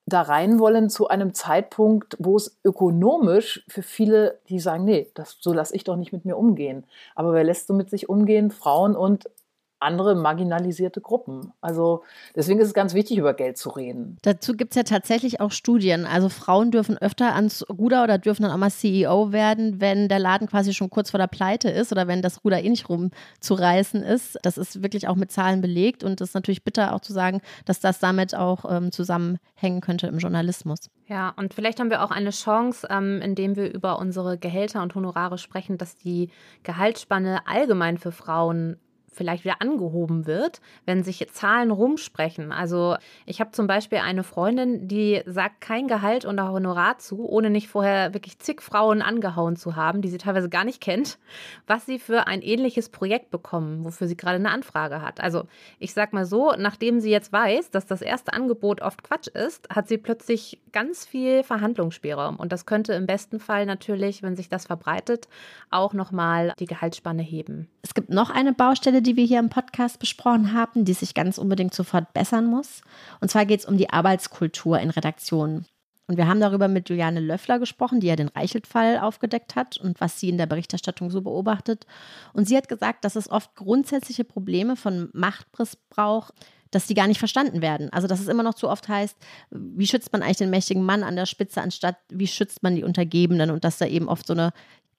da rein wollen zu einem Zeitpunkt, wo es ökonomisch für viele, die sagen, nee, das, so lasse ich doch nicht mit mir umgehen. Aber wer lässt so mit sich umgehen? Frauen und andere marginalisierte Gruppen. Also deswegen ist es ganz wichtig, über Geld zu reden. Dazu gibt es ja tatsächlich auch Studien. Also Frauen dürfen öfter ans Ruder oder dürfen dann auch mal CEO werden, wenn der Laden quasi schon kurz vor der Pleite ist oder wenn das Ruder eh nicht rumzureißen ist. Das ist wirklich auch mit Zahlen belegt und es ist natürlich bitter auch zu sagen, dass das damit auch ähm, zusammenhängen könnte im Journalismus. Ja, und vielleicht haben wir auch eine Chance, ähm, indem wir über unsere Gehälter und Honorare sprechen, dass die Gehaltsspanne allgemein für Frauen vielleicht wieder angehoben wird, wenn sich Zahlen rumsprechen. Also ich habe zum Beispiel eine Freundin, die sagt kein Gehalt oder Honorar zu, ohne nicht vorher wirklich zig Frauen angehauen zu haben, die sie teilweise gar nicht kennt, was sie für ein ähnliches Projekt bekommen, wofür sie gerade eine Anfrage hat. Also ich sag mal so, nachdem sie jetzt weiß, dass das erste Angebot oft Quatsch ist, hat sie plötzlich ganz viel Verhandlungsspielraum und das könnte im besten Fall natürlich, wenn sich das verbreitet, auch nochmal die Gehaltsspanne heben. Es gibt noch eine Baustelle, die wir hier im Podcast besprochen haben, die sich ganz unbedingt sofort bessern muss. Und zwar geht es um die Arbeitskultur in Redaktionen. Und wir haben darüber mit Juliane Löffler gesprochen, die ja den Reichelt-Fall aufgedeckt hat und was sie in der Berichterstattung so beobachtet. Und sie hat gesagt, dass es oft grundsätzliche Probleme von Machtmissbrauch dass die gar nicht verstanden werden. Also dass es immer noch zu oft heißt, wie schützt man eigentlich den mächtigen Mann an der Spitze, anstatt wie schützt man die Untergebenen und dass da eben oft so eine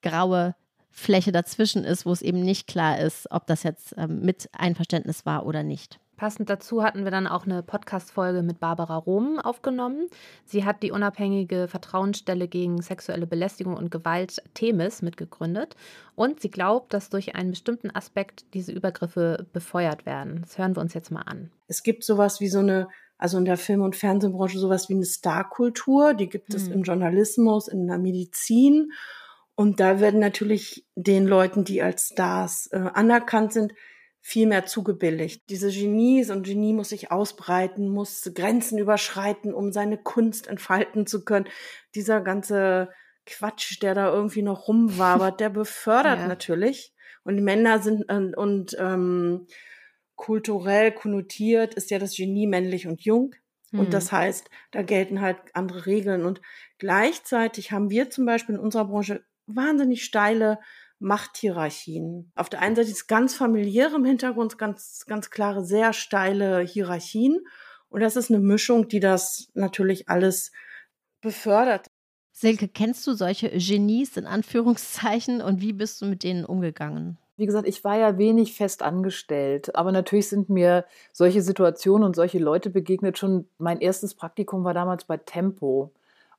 graue Fläche dazwischen ist, wo es eben nicht klar ist, ob das jetzt ähm, mit Einverständnis war oder nicht. Passend dazu hatten wir dann auch eine Podcast-Folge mit Barbara Rom aufgenommen. Sie hat die unabhängige Vertrauensstelle gegen sexuelle Belästigung und Gewalt Themis mitgegründet und sie glaubt, dass durch einen bestimmten Aspekt diese Übergriffe befeuert werden. Das hören wir uns jetzt mal an. Es gibt sowas wie so eine also in der Film- und Fernsehbranche sowas wie eine Starkultur, die gibt es hm. im Journalismus, in der Medizin und da werden natürlich den Leuten, die als Stars äh, anerkannt sind, viel mehr zugebilligt. Diese Genies und Genie muss sich ausbreiten, muss Grenzen überschreiten, um seine Kunst entfalten zu können. Dieser ganze Quatsch, der da irgendwie noch rumwabert, der befördert ja. natürlich. Und die Männer sind äh, und ähm, kulturell konnotiert ist ja das Genie männlich und jung. Und hm. das heißt, da gelten halt andere Regeln. Und gleichzeitig haben wir zum Beispiel in unserer Branche wahnsinnig steile Machthierarchien. Auf der einen Seite ist ganz familiäre im Hintergrund, ganz, ganz klare, sehr steile Hierarchien. Und das ist eine Mischung, die das natürlich alles befördert. Silke, kennst du solche Genies in Anführungszeichen und wie bist du mit denen umgegangen? Wie gesagt, ich war ja wenig fest angestellt, aber natürlich sind mir solche Situationen und solche Leute begegnet. Schon mein erstes Praktikum war damals bei Tempo.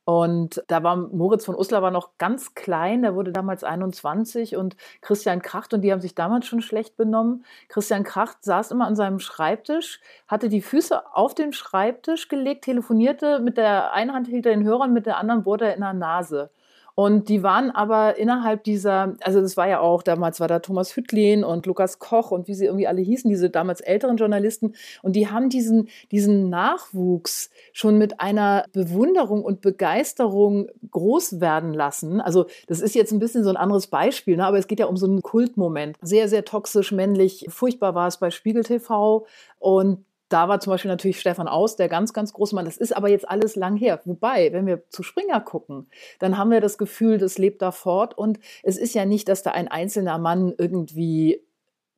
Und da war Moritz von Uslar war noch ganz klein, der wurde damals 21 und Christian Kracht und die haben sich damals schon schlecht benommen. Christian Kracht saß immer an seinem Schreibtisch, hatte die Füße auf den Schreibtisch gelegt, telefonierte mit der einen Hand hinter den Hörern, mit der anderen wurde er in der Nase. Und die waren aber innerhalb dieser, also das war ja auch, damals war da Thomas Hüttlin und Lukas Koch und wie sie irgendwie alle hießen, diese damals älteren Journalisten. Und die haben diesen, diesen Nachwuchs schon mit einer Bewunderung und Begeisterung groß werden lassen. Also das ist jetzt ein bisschen so ein anderes Beispiel, ne? aber es geht ja um so einen Kultmoment. Sehr, sehr toxisch, männlich. Furchtbar war es bei Spiegel TV. Und da war zum Beispiel natürlich Stefan Aus, der ganz, ganz große Mann. Das ist aber jetzt alles lang her. Wobei, wenn wir zu Springer gucken, dann haben wir das Gefühl, das lebt da fort. Und es ist ja nicht, dass da ein einzelner Mann irgendwie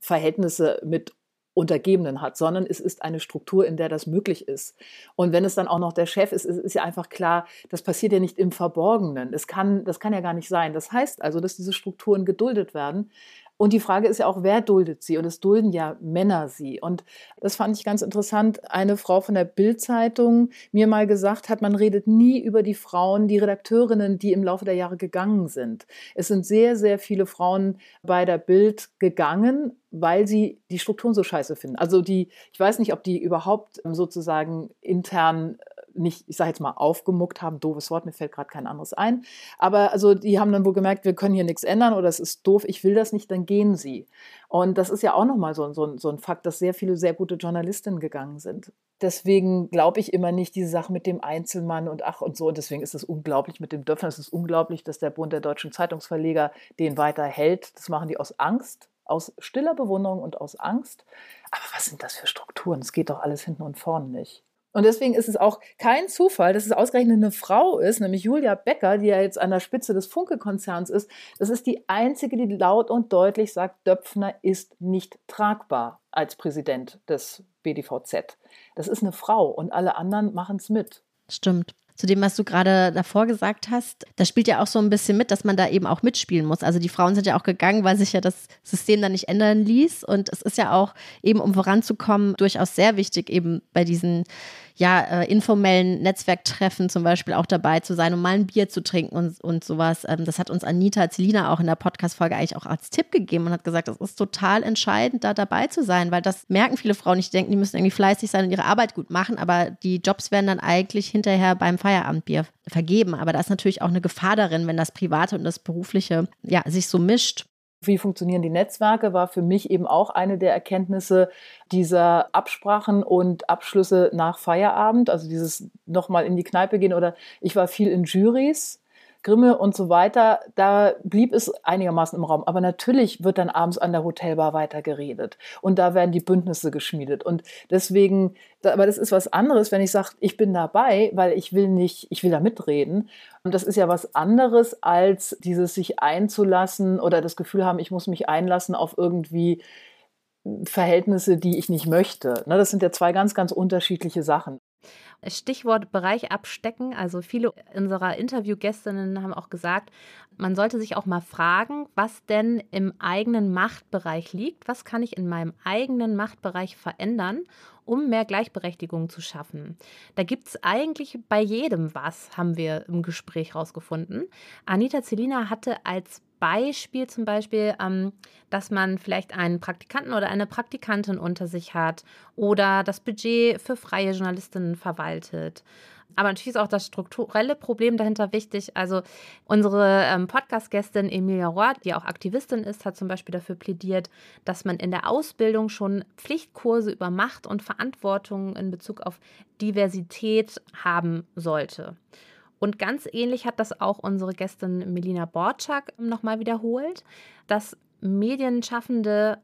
Verhältnisse mit Untergebenen hat, sondern es ist eine Struktur, in der das möglich ist. Und wenn es dann auch noch der Chef ist, ist, ja einfach klar, das passiert ja nicht im Verborgenen. Es kann, das kann ja gar nicht sein. Das heißt also, dass diese Strukturen geduldet werden. Und die Frage ist ja auch, wer duldet sie? Und es dulden ja Männer sie. Und das fand ich ganz interessant. Eine Frau von der Bild-Zeitung mir mal gesagt hat, man redet nie über die Frauen, die Redakteurinnen, die im Laufe der Jahre gegangen sind. Es sind sehr, sehr viele Frauen bei der Bild gegangen, weil sie die Strukturen so scheiße finden. Also die, ich weiß nicht, ob die überhaupt sozusagen intern nicht, ich sage jetzt mal, aufgemuckt haben, doofes Wort, mir fällt gerade kein anderes ein. Aber also die haben dann wohl gemerkt, wir können hier nichts ändern oder es ist doof, ich will das nicht, dann gehen sie. Und das ist ja auch nochmal so, so, so ein Fakt, dass sehr viele sehr gute Journalistinnen gegangen sind. Deswegen glaube ich immer nicht diese Sache mit dem Einzelmann und ach und so. Und deswegen ist es unglaublich mit dem Dörfner. Es ist unglaublich, dass der Bund der deutschen Zeitungsverleger den weiter hält. Das machen die aus Angst, aus stiller Bewunderung und aus Angst. Aber was sind das für Strukturen? Es geht doch alles hinten und vorne nicht. Und deswegen ist es auch kein Zufall, dass es ausgerechnet eine Frau ist, nämlich Julia Becker, die ja jetzt an der Spitze des Funke-Konzerns ist. Das ist die einzige, die laut und deutlich sagt, Döpfner ist nicht tragbar als Präsident des BDVZ. Das ist eine Frau und alle anderen machen es mit. Stimmt zu dem, was du gerade davor gesagt hast, da spielt ja auch so ein bisschen mit, dass man da eben auch mitspielen muss. Also die Frauen sind ja auch gegangen, weil sich ja das System dann nicht ändern ließ. Und es ist ja auch eben, um voranzukommen, durchaus sehr wichtig, eben bei diesen ja, äh, informellen Netzwerktreffen zum Beispiel auch dabei zu sein, um mal ein Bier zu trinken und, und sowas. Ähm, das hat uns Anita Zelina auch in der Podcast-Folge eigentlich auch als Tipp gegeben und hat gesagt, das ist total entscheidend, da dabei zu sein, weil das merken viele Frauen nicht. Die denken, die müssen irgendwie fleißig sein und ihre Arbeit gut machen, aber die Jobs werden dann eigentlich hinterher beim Feierabendbier vergeben. Aber da ist natürlich auch eine Gefahr darin, wenn das Private und das Berufliche ja, sich so mischt. Wie funktionieren die Netzwerke, war für mich eben auch eine der Erkenntnisse dieser Absprachen und Abschlüsse nach Feierabend. Also dieses nochmal in die Kneipe gehen oder ich war viel in Juries Grimme und so weiter, da blieb es einigermaßen im Raum. Aber natürlich wird dann abends an der Hotelbar weiter geredet und da werden die Bündnisse geschmiedet. Und deswegen, aber das ist was anderes, wenn ich sage, ich bin dabei, weil ich will nicht, ich will da mitreden. Und das ist ja was anderes als dieses sich einzulassen oder das Gefühl haben, ich muss mich einlassen auf irgendwie Verhältnisse, die ich nicht möchte. Ne, das sind ja zwei ganz, ganz unterschiedliche Sachen. Stichwort Bereich abstecken. Also viele unserer Interviewgästinnen haben auch gesagt, man sollte sich auch mal fragen, was denn im eigenen Machtbereich liegt. Was kann ich in meinem eigenen Machtbereich verändern, um mehr Gleichberechtigung zu schaffen? Da gibt es eigentlich bei jedem was, haben wir im Gespräch rausgefunden. Anita Zelina hatte als Beispiel zum Beispiel, ähm, dass man vielleicht einen Praktikanten oder eine Praktikantin unter sich hat oder das Budget für freie Journalistinnen verwaltet. Aber natürlich ist auch das strukturelle Problem dahinter wichtig. Also unsere ähm, Podcast-Gästin Emilia Rohr, die auch Aktivistin ist, hat zum Beispiel dafür plädiert, dass man in der Ausbildung schon Pflichtkurse über Macht und Verantwortung in Bezug auf Diversität haben sollte. Und ganz ähnlich hat das auch unsere Gästin Melina Borczak nochmal wiederholt, dass Medienschaffende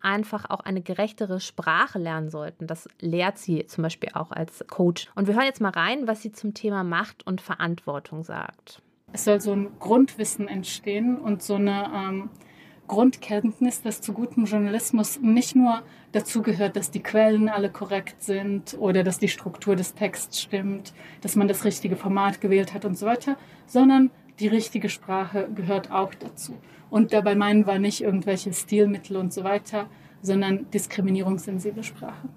einfach auch eine gerechtere Sprache lernen sollten. Das lehrt sie zum Beispiel auch als Coach. Und wir hören jetzt mal rein, was sie zum Thema Macht und Verantwortung sagt. Es soll so ein Grundwissen entstehen und so eine ähm, Grundkenntnis, dass zu gutem Journalismus nicht nur dazu gehört, dass die Quellen alle korrekt sind oder dass die Struktur des Texts stimmt, dass man das richtige Format gewählt hat und so weiter, sondern die richtige Sprache gehört auch dazu. Und dabei meinen wir nicht irgendwelche Stilmittel und so weiter, sondern diskriminierungssensible Sprache.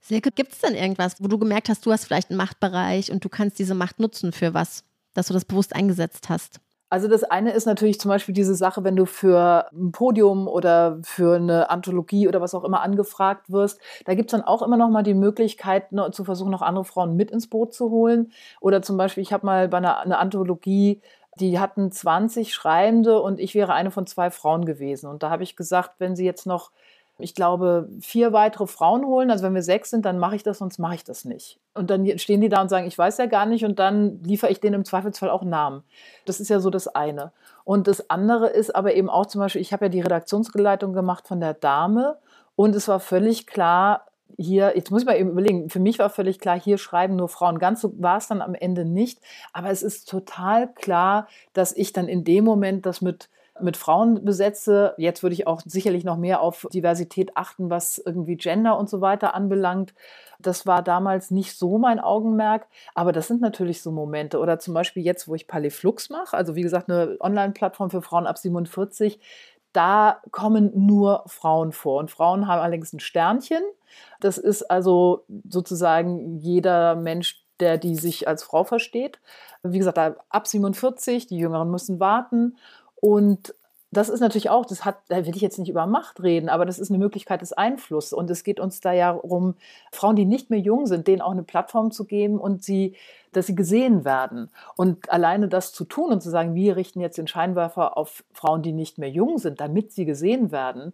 Silke, gibt es denn irgendwas, wo du gemerkt hast, du hast vielleicht einen Machtbereich und du kannst diese Macht nutzen für was, dass du das bewusst eingesetzt hast? Also das eine ist natürlich zum Beispiel diese Sache, wenn du für ein Podium oder für eine Anthologie oder was auch immer angefragt wirst, da gibt es dann auch immer noch mal die Möglichkeit ne, zu versuchen, noch andere Frauen mit ins Boot zu holen. Oder zum Beispiel, ich habe mal bei einer, einer Anthologie die hatten 20 Schreibende und ich wäre eine von zwei Frauen gewesen. Und da habe ich gesagt, wenn sie jetzt noch ich glaube, vier weitere Frauen holen. Also wenn wir sechs sind, dann mache ich das, sonst mache ich das nicht. Und dann stehen die da und sagen, ich weiß ja gar nicht. Und dann liefere ich denen im Zweifelsfall auch Namen. Das ist ja so das eine. Und das andere ist aber eben auch zum Beispiel, ich habe ja die Redaktionsgeleitung gemacht von der Dame. Und es war völlig klar, hier, jetzt muss ich mal eben überlegen, für mich war völlig klar, hier schreiben nur Frauen. Ganz so war es dann am Ende nicht. Aber es ist total klar, dass ich dann in dem Moment das mit mit Frauen besetze. Jetzt würde ich auch sicherlich noch mehr auf Diversität achten, was irgendwie Gender und so weiter anbelangt. Das war damals nicht so mein Augenmerk, aber das sind natürlich so Momente. Oder zum Beispiel jetzt, wo ich Paliflux mache, also wie gesagt, eine Online-Plattform für Frauen ab 47, da kommen nur Frauen vor. Und Frauen haben allerdings ein Sternchen. Das ist also sozusagen jeder Mensch, der die sich als Frau versteht. Wie gesagt, ab 47, die Jüngeren müssen warten. Und das ist natürlich auch, das hat, da will ich jetzt nicht über Macht reden, aber das ist eine Möglichkeit des Einflusses. Und es geht uns da ja um Frauen, die nicht mehr jung sind, denen auch eine Plattform zu geben und sie, dass sie gesehen werden. Und alleine das zu tun und zu sagen, wir richten jetzt den Scheinwerfer auf Frauen, die nicht mehr jung sind, damit sie gesehen werden,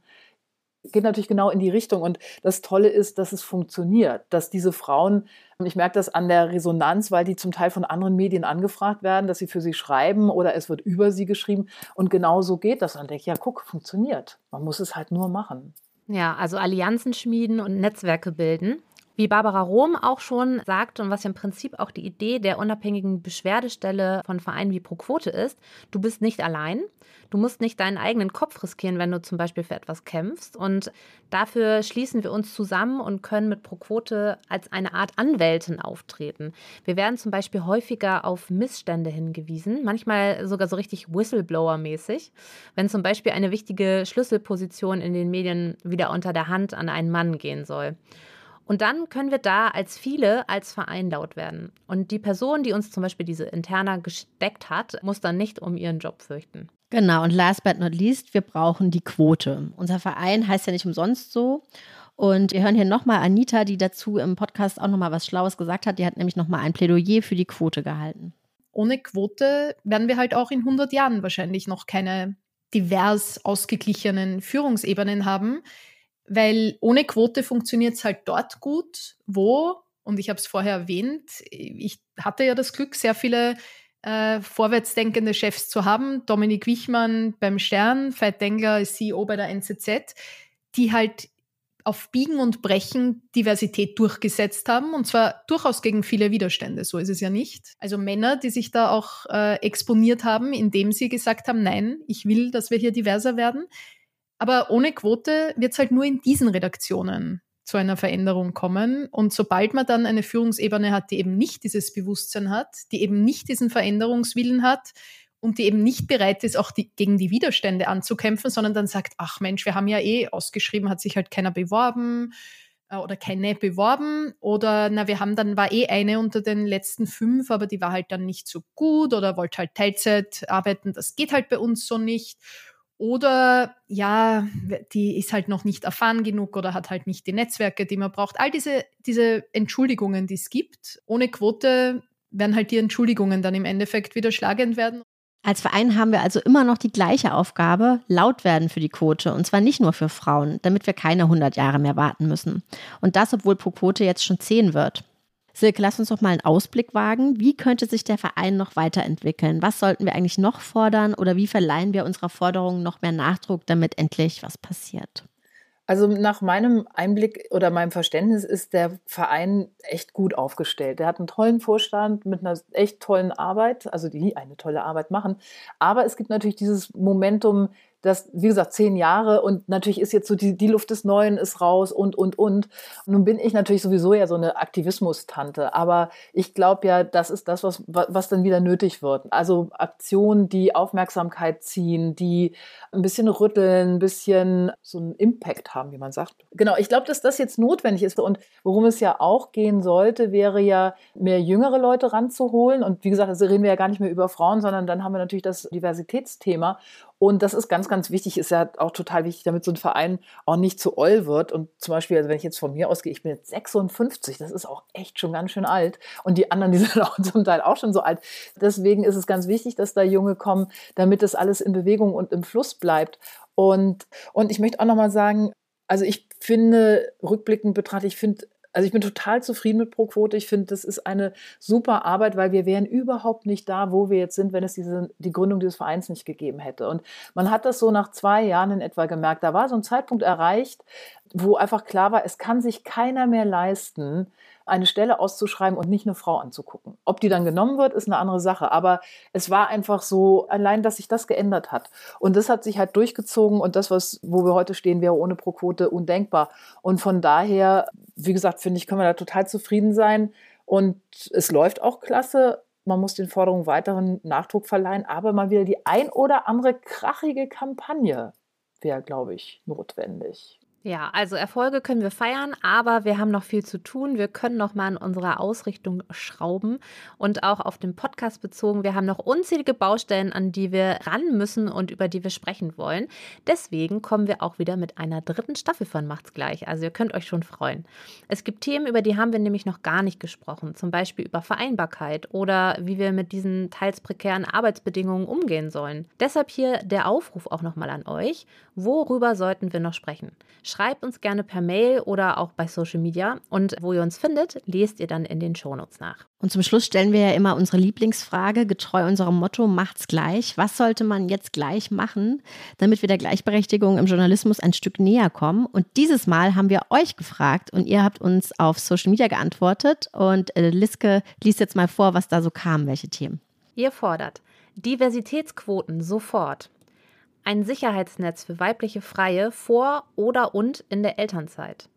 geht natürlich genau in die Richtung. Und das Tolle ist, dass es funktioniert, dass diese Frauen, ich merke das an der Resonanz, weil die zum Teil von anderen Medien angefragt werden, dass sie für sie schreiben oder es wird über sie geschrieben. Und genau so geht das. Und dann denke ich, ja, guck, funktioniert. Man muss es halt nur machen. Ja, also Allianzen schmieden und Netzwerke bilden. Wie Barbara Rohm auch schon sagte und was ja im Prinzip auch die Idee der unabhängigen Beschwerdestelle von Vereinen wie ProQuote ist, du bist nicht allein. Du musst nicht deinen eigenen Kopf riskieren, wenn du zum Beispiel für etwas kämpfst. Und dafür schließen wir uns zusammen und können mit ProQuote als eine Art Anwältin auftreten. Wir werden zum Beispiel häufiger auf Missstände hingewiesen, manchmal sogar so richtig Whistleblower-mäßig, wenn zum Beispiel eine wichtige Schlüsselposition in den Medien wieder unter der Hand an einen Mann gehen soll. Und dann können wir da als viele als Verein laut werden. Und die Person, die uns zum Beispiel diese Interna gesteckt hat, muss dann nicht um ihren Job fürchten. Genau, und last but not least, wir brauchen die Quote. Unser Verein heißt ja nicht umsonst so. Und wir hören hier nochmal Anita, die dazu im Podcast auch nochmal was Schlaues gesagt hat. Die hat nämlich nochmal ein Plädoyer für die Quote gehalten. Ohne Quote werden wir halt auch in 100 Jahren wahrscheinlich noch keine divers ausgeglichenen Führungsebenen haben, weil ohne Quote funktioniert es halt dort gut, wo, und ich habe es vorher erwähnt, ich hatte ja das Glück, sehr viele äh, vorwärtsdenkende Chefs zu haben. Dominik Wichmann beim Stern, Veit Dengler ist CEO bei der NZZ, die halt auf Biegen und Brechen Diversität durchgesetzt haben und zwar durchaus gegen viele Widerstände. So ist es ja nicht. Also Männer, die sich da auch äh, exponiert haben, indem sie gesagt haben, nein, ich will, dass wir hier diverser werden. Aber ohne Quote wird es halt nur in diesen Redaktionen zu einer Veränderung kommen. Und sobald man dann eine Führungsebene hat, die eben nicht dieses Bewusstsein hat, die eben nicht diesen Veränderungswillen hat und die eben nicht bereit ist, auch die, gegen die Widerstände anzukämpfen, sondern dann sagt, ach Mensch, wir haben ja eh ausgeschrieben, hat sich halt keiner beworben äh, oder keine beworben oder na, wir haben dann war eh eine unter den letzten fünf, aber die war halt dann nicht so gut oder wollte halt Teilzeit arbeiten, das geht halt bei uns so nicht. Oder ja, die ist halt noch nicht erfahren genug oder hat halt nicht die Netzwerke, die man braucht. All diese, diese Entschuldigungen, die es gibt, ohne Quote werden halt die Entschuldigungen dann im Endeffekt wieder schlagend werden. Als Verein haben wir also immer noch die gleiche Aufgabe, laut werden für die Quote. Und zwar nicht nur für Frauen, damit wir keine 100 Jahre mehr warten müssen. Und das, obwohl pro Quote jetzt schon 10 wird. Silke, lass uns doch mal einen Ausblick wagen. Wie könnte sich der Verein noch weiterentwickeln? Was sollten wir eigentlich noch fordern oder wie verleihen wir unserer Forderung noch mehr Nachdruck, damit endlich was passiert? Also nach meinem Einblick oder meinem Verständnis ist der Verein echt gut aufgestellt. Der hat einen tollen Vorstand mit einer echt tollen Arbeit, also die eine tolle Arbeit machen. Aber es gibt natürlich dieses Momentum, das, wie gesagt, zehn Jahre und natürlich ist jetzt so die, die Luft des Neuen ist raus und, und, und. Nun bin ich natürlich sowieso ja so eine Aktivismus-Tante, aber ich glaube ja, das ist das, was, was dann wieder nötig wird. Also Aktionen, die Aufmerksamkeit ziehen, die ein bisschen rütteln, ein bisschen so einen Impact haben, wie man sagt. Genau, ich glaube, dass das jetzt notwendig ist und worum es ja auch gehen sollte, wäre ja, mehr jüngere Leute ranzuholen und wie gesagt, also reden wir ja gar nicht mehr über Frauen, sondern dann haben wir natürlich das Diversitätsthema und das ist ganz, ganz wichtig, ist ja auch total wichtig, damit so ein Verein auch nicht zu oll wird. Und zum Beispiel, also wenn ich jetzt von mir ausgehe, ich bin jetzt 56, das ist auch echt schon ganz schön alt. Und die anderen, die sind auch zum Teil auch schon so alt. Deswegen ist es ganz wichtig, dass da Junge kommen, damit das alles in Bewegung und im Fluss bleibt. Und, und ich möchte auch nochmal sagen, also ich finde, rückblickend betrachtet, ich finde also ich bin total zufrieden mit ProQuote. Ich finde, das ist eine super Arbeit, weil wir wären überhaupt nicht da, wo wir jetzt sind, wenn es diese, die Gründung dieses Vereins nicht gegeben hätte. Und man hat das so nach zwei Jahren in etwa gemerkt. Da war so ein Zeitpunkt erreicht, wo einfach klar war, es kann sich keiner mehr leisten, eine Stelle auszuschreiben und nicht eine Frau anzugucken. Ob die dann genommen wird, ist eine andere Sache. Aber es war einfach so, allein, dass sich das geändert hat. Und das hat sich halt durchgezogen und das, was, wo wir heute stehen, wäre ohne Pro-Quote undenkbar. Und von daher, wie gesagt, finde ich, können wir da total zufrieden sein. Und es läuft auch klasse. Man muss den Forderungen weiteren Nachdruck verleihen, aber mal wieder die ein oder andere krachige Kampagne wäre, glaube ich, notwendig. Ja, also Erfolge können wir feiern, aber wir haben noch viel zu tun. Wir können noch mal an unserer Ausrichtung schrauben und auch auf den Podcast bezogen. Wir haben noch unzählige Baustellen, an die wir ran müssen und über die wir sprechen wollen. Deswegen kommen wir auch wieder mit einer dritten Staffel von Macht's gleich. Also ihr könnt euch schon freuen. Es gibt Themen, über die haben wir nämlich noch gar nicht gesprochen. Zum Beispiel über Vereinbarkeit oder wie wir mit diesen teils prekären Arbeitsbedingungen umgehen sollen. Deshalb hier der Aufruf auch noch mal an euch. Worüber sollten wir noch sprechen? Schreibt uns gerne per Mail oder auch bei Social Media. Und wo ihr uns findet, lest ihr dann in den Shownotes nach. Und zum Schluss stellen wir ja immer unsere Lieblingsfrage, getreu unserem Motto, macht's gleich. Was sollte man jetzt gleich machen, damit wir der Gleichberechtigung im Journalismus ein Stück näher kommen? Und dieses Mal haben wir euch gefragt und ihr habt uns auf Social Media geantwortet. Und äh, Liske liest jetzt mal vor, was da so kam, welche Themen. Ihr fordert Diversitätsquoten sofort. Ein Sicherheitsnetz für weibliche Freie vor oder und in der Elternzeit.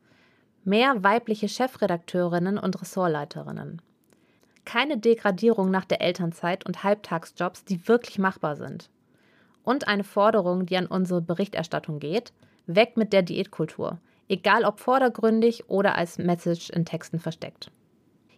Mehr weibliche Chefredakteurinnen und Ressortleiterinnen. Keine Degradierung nach der Elternzeit und Halbtagsjobs, die wirklich machbar sind. Und eine Forderung, die an unsere Berichterstattung geht. Weg mit der Diätkultur. Egal ob vordergründig oder als Message in Texten versteckt.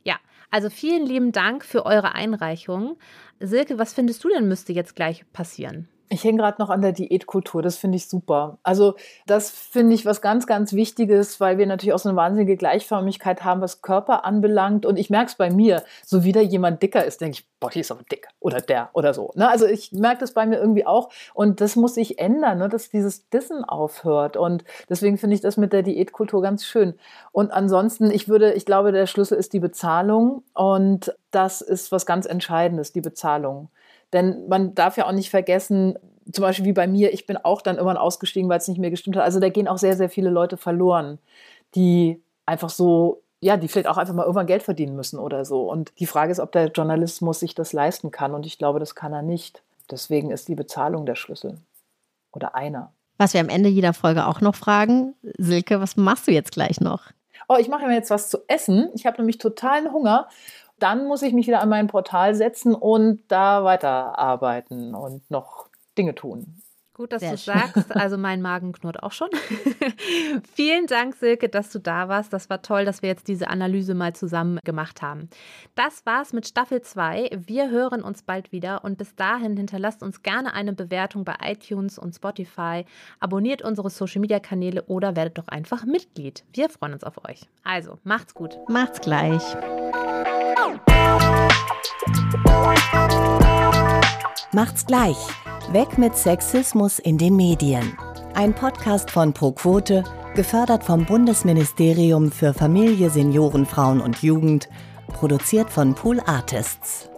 Ja, also vielen lieben Dank für eure Einreichung. Silke, was findest du denn müsste jetzt gleich passieren? Ich hänge gerade noch an der Diätkultur, das finde ich super. Also das finde ich was ganz, ganz Wichtiges, weil wir natürlich auch so eine wahnsinnige Gleichförmigkeit haben, was Körper anbelangt. Und ich merke es bei mir, so wie da jemand dicker ist, denke ich, boah, die ist aber dick oder der oder so. Ne? Also ich merke das bei mir irgendwie auch und das muss sich ändern, ne? dass dieses Dissen aufhört. Und deswegen finde ich das mit der Diätkultur ganz schön. Und ansonsten, ich würde, ich glaube, der Schlüssel ist die Bezahlung und das ist was ganz Entscheidendes, die Bezahlung. Denn man darf ja auch nicht vergessen, zum Beispiel wie bei mir, ich bin auch dann irgendwann ausgestiegen, weil es nicht mehr gestimmt hat. Also da gehen auch sehr, sehr viele Leute verloren, die einfach so, ja, die vielleicht auch einfach mal irgendwann Geld verdienen müssen oder so. Und die Frage ist, ob der Journalismus sich das leisten kann. Und ich glaube, das kann er nicht. Deswegen ist die Bezahlung der Schlüssel. Oder einer. Was wir am Ende jeder Folge auch noch fragen, Silke, was machst du jetzt gleich noch? Oh, ich mache mir jetzt was zu essen. Ich habe nämlich totalen Hunger dann muss ich mich wieder an mein Portal setzen und da weiterarbeiten und noch Dinge tun. Gut, dass du sagst. Also mein Magen knurrt auch schon. Vielen Dank, Silke, dass du da warst. Das war toll, dass wir jetzt diese Analyse mal zusammen gemacht haben. Das war's mit Staffel 2. Wir hören uns bald wieder und bis dahin hinterlasst uns gerne eine Bewertung bei iTunes und Spotify. Abonniert unsere Social Media Kanäle oder werdet doch einfach Mitglied. Wir freuen uns auf euch. Also, macht's gut. Macht's gleich. Macht's gleich. Weg mit Sexismus in den Medien. Ein Podcast von ProQuote, gefördert vom Bundesministerium für Familie, Senioren, Frauen und Jugend, produziert von Pool Artists.